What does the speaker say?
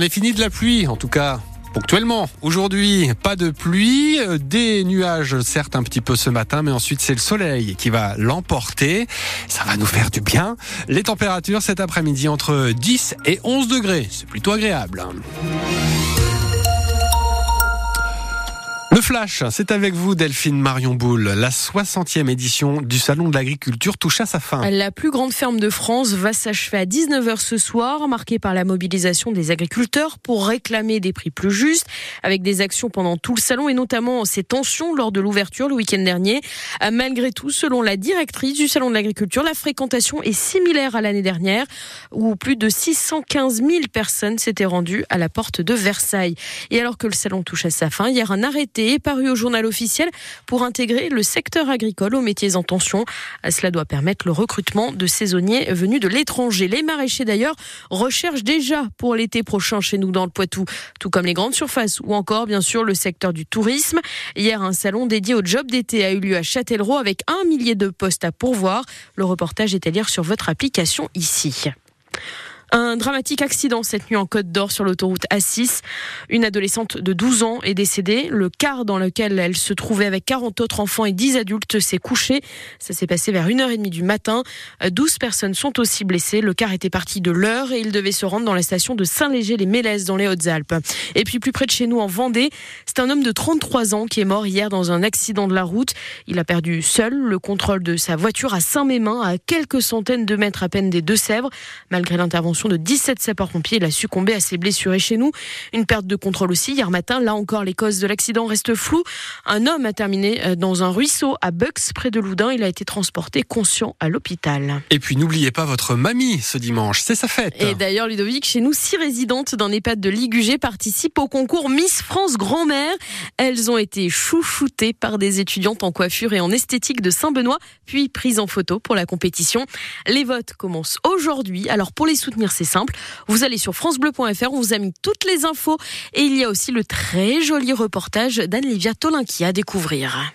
est fini de la pluie, en tout cas ponctuellement. Aujourd'hui, pas de pluie, euh, des nuages certes un petit peu ce matin, mais ensuite c'est le soleil qui va l'emporter. Ça va nous faire du bien. Les températures cet après-midi entre 10 et 11 degrés. C'est plutôt agréable. Le Flash, c'est avec vous Delphine Marion Boule. La 60e édition du Salon de l'agriculture touche à sa fin. La plus grande ferme de France va s'achever à 19h ce soir, marquée par la mobilisation des agriculteurs pour réclamer des prix plus justes, avec des actions pendant tout le salon et notamment ces tensions lors de l'ouverture le week-end dernier. Malgré tout, selon la directrice du Salon de l'agriculture, la fréquentation est similaire à l'année dernière, où plus de 615 000 personnes s'étaient rendues à la porte de Versailles. Et alors que le salon touche à sa fin, hier un arrêté est paru au journal officiel pour intégrer le secteur agricole aux métiers en tension. Cela doit permettre le recrutement de saisonniers venus de l'étranger. Les maraîchers d'ailleurs recherchent déjà pour l'été prochain chez nous dans le Poitou, tout comme les grandes surfaces ou encore bien sûr le secteur du tourisme. Hier, un salon dédié au job d'été a eu lieu à Châtellerault avec un millier de postes à pourvoir. Le reportage est à lire sur votre application ici. Un dramatique accident cette nuit en Côte d'Or sur l'autoroute A6. Une adolescente de 12 ans est décédée. Le car dans lequel elle se trouvait avec 40 autres enfants et 10 adultes s'est couché. Ça s'est passé vers 1h30 du matin. 12 personnes sont aussi blessées. Le car était parti de l'heure et il devait se rendre dans la station de Saint-Léger-les-Mélèzes dans les Hautes-Alpes. Et puis plus près de chez nous en Vendée, c'est un homme de 33 ans qui est mort hier dans un accident de la route. Il a perdu seul le contrôle de sa voiture à Saint-Mémin, à quelques centaines de mètres à peine des Deux-Sèvres. Malgré l'intervention de 17 sapeurs-pompiers. Il a succombé à ses blessures. Et chez nous, une perte de contrôle aussi. Hier matin, là encore, les causes de l'accident restent floues. Un homme a terminé euh, dans un ruisseau à Bucks, près de Loudun. Il a été transporté conscient à l'hôpital. Et puis, n'oubliez pas votre mamie ce dimanche. C'est sa fête. Et d'ailleurs, Ludovic, chez nous, six résidentes d'un EHPAD de Ligugé participent au concours Miss France Grand-Mère. Elles ont été chouchoutées par des étudiantes en coiffure et en esthétique de Saint-Benoît, puis prises en photo pour la compétition. Les votes commencent aujourd'hui. Alors, pour les soutenir, c'est simple. Vous allez sur francebleu.fr, on vous a mis toutes les infos et il y a aussi le très joli reportage d'Anne-Livia Tolinki à découvrir.